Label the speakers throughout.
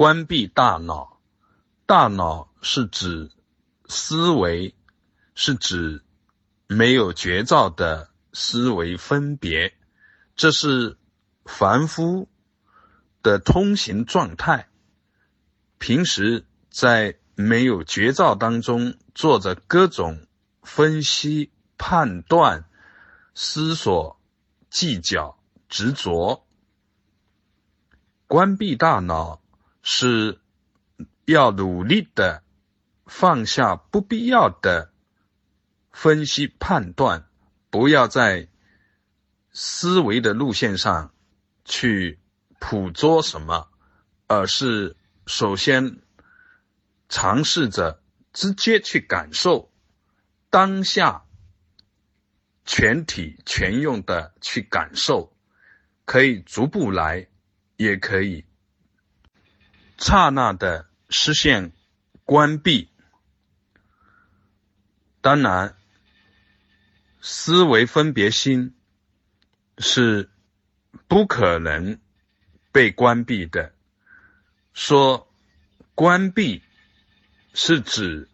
Speaker 1: 关闭大脑，大脑是指思维，是指没有觉照的思维分别，这是凡夫的通行状态。平时在没有觉照当中，做着各种分析、判断、思索、计较、执着，关闭大脑。是要努力的放下不必要的分析判断，不要在思维的路线上去捕捉什么，而是首先尝试着直接去感受当下，全体全用的去感受，可以逐步来，也可以。刹那的视线关闭，当然，思维分别心是不可能被关闭的。说关闭是指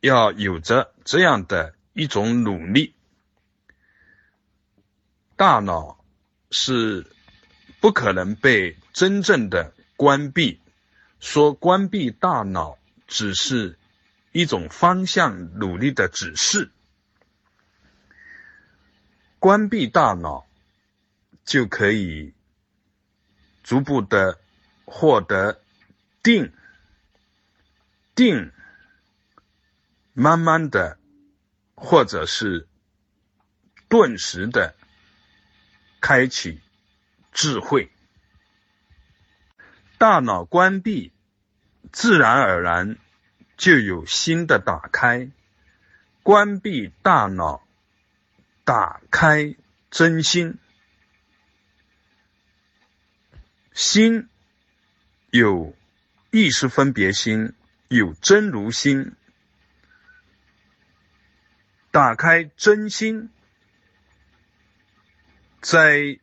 Speaker 1: 要有着这样的一种努力，大脑是不可能被真正的关闭。说关闭大脑只是一种方向努力的指示，关闭大脑就可以逐步的获得定，定慢慢的或者是顿时的开启智慧。大脑关闭，自然而然就有新的打开。关闭大脑，打开真心。心有意识分别心，有真如心。打开真心，在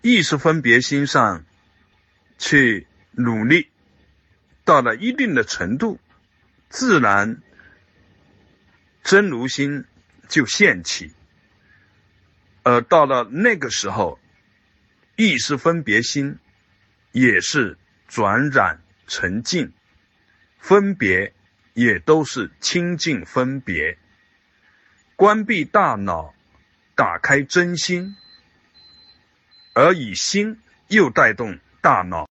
Speaker 1: 意识分别心上去。努力到了一定的程度，自然真如心就现起；而到了那个时候，意识分别心也是转染成净，分别也都是清净分别。关闭大脑，打开真心，而以心又带动大脑。